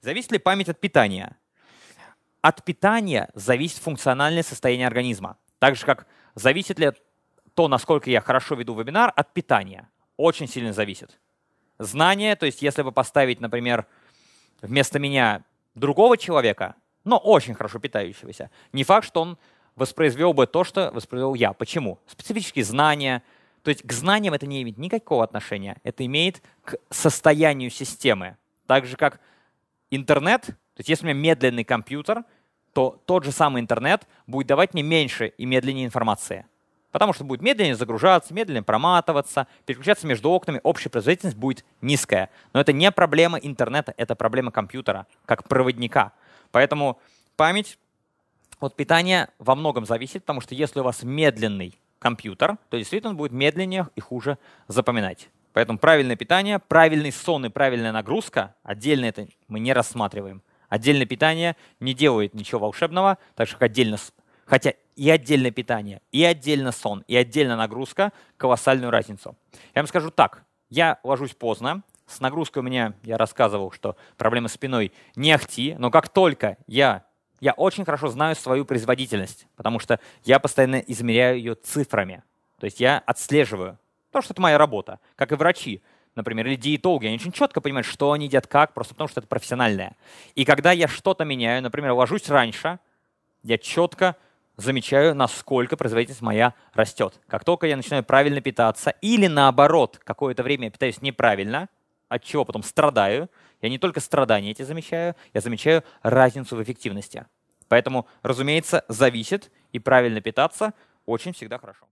Зависит ли память от питания? От питания зависит функциональное состояние организма. Так же, как зависит ли то, насколько я хорошо веду вебинар, от питания. Очень сильно зависит. Знание, то есть если вы поставить, например, вместо меня другого человека, но очень хорошо питающегося, не факт, что он воспроизвел бы то, что воспроизвел я. Почему? Специфические знания. То есть к знаниям это не имеет никакого отношения. Это имеет к состоянию системы. Так же, как интернет, то есть если у меня медленный компьютер, то тот же самый интернет будет давать мне меньше и медленнее информации. Потому что будет медленнее загружаться, медленнее проматываться, переключаться между окнами, общая производительность будет низкая. Но это не проблема интернета, это проблема компьютера, как проводника. Поэтому память от питания во многом зависит, потому что если у вас медленный компьютер, то действительно он будет медленнее и хуже запоминать. Поэтому правильное питание, правильный сон и правильная нагрузка, отдельно это мы не рассматриваем. Отдельное питание не делает ничего волшебного, так что отдельно, хотя и отдельное питание, и отдельно сон, и отдельно нагрузка колоссальную разницу. Я вам скажу так, я ложусь поздно, с нагрузкой у меня, я рассказывал, что проблемы с спиной не ахти, но как только я, я очень хорошо знаю свою производительность, потому что я постоянно измеряю ее цифрами. То есть я отслеживаю, Потому что это моя работа. Как и врачи, например, или диетологи, они очень четко понимают, что они едят как, просто потому что это профессиональное. И когда я что-то меняю, например, ложусь раньше, я четко замечаю, насколько производительность моя растет. Как только я начинаю правильно питаться, или наоборот, какое-то время я питаюсь неправильно, от чего потом страдаю, я не только страдания эти замечаю, я замечаю разницу в эффективности. Поэтому, разумеется, зависит, и правильно питаться очень всегда хорошо.